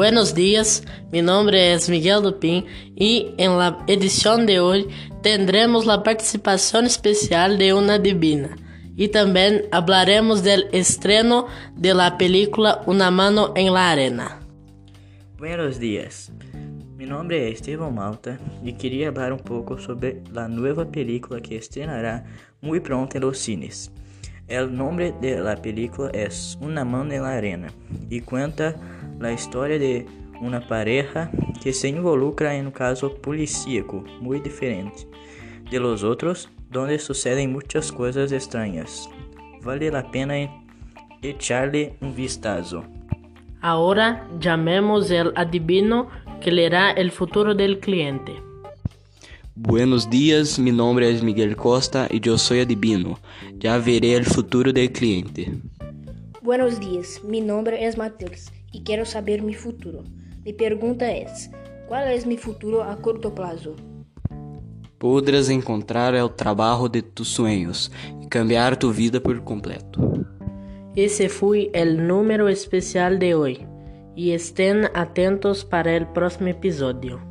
Buenos días, mi nombre es Miguel Dupin y en la edición de hoy tendremos la participación especial de una divina y también hablaremos del estreno de la película Una mano en la arena. Buenos días, mi nombre es Esteban Malta y quería hablar un poco sobre la nueva película que estrenará muy pronto en los cines. El nombre de la película es Una mano en la arena y cuenta la historia de una pareja que se involucra en un caso policíaco muy diferente de los otros, donde suceden muchas cosas extrañas. Vale la pena echarle un vistazo. Ahora llamemos el adivino que leerá el futuro del cliente. Buenos días, mi nombre es Miguel Costa y yo soy adivino. Ya veré el futuro del cliente. Buenos días, mi nombre es Mateus y quiero saber mi futuro. Mi pregunta es, ¿cuál es mi futuro a corto plazo? Podrás encontrar el trabajo de tus sueños y cambiar tu vida por completo. Ese fue el número especial de hoy y estén atentos para el próximo episodio.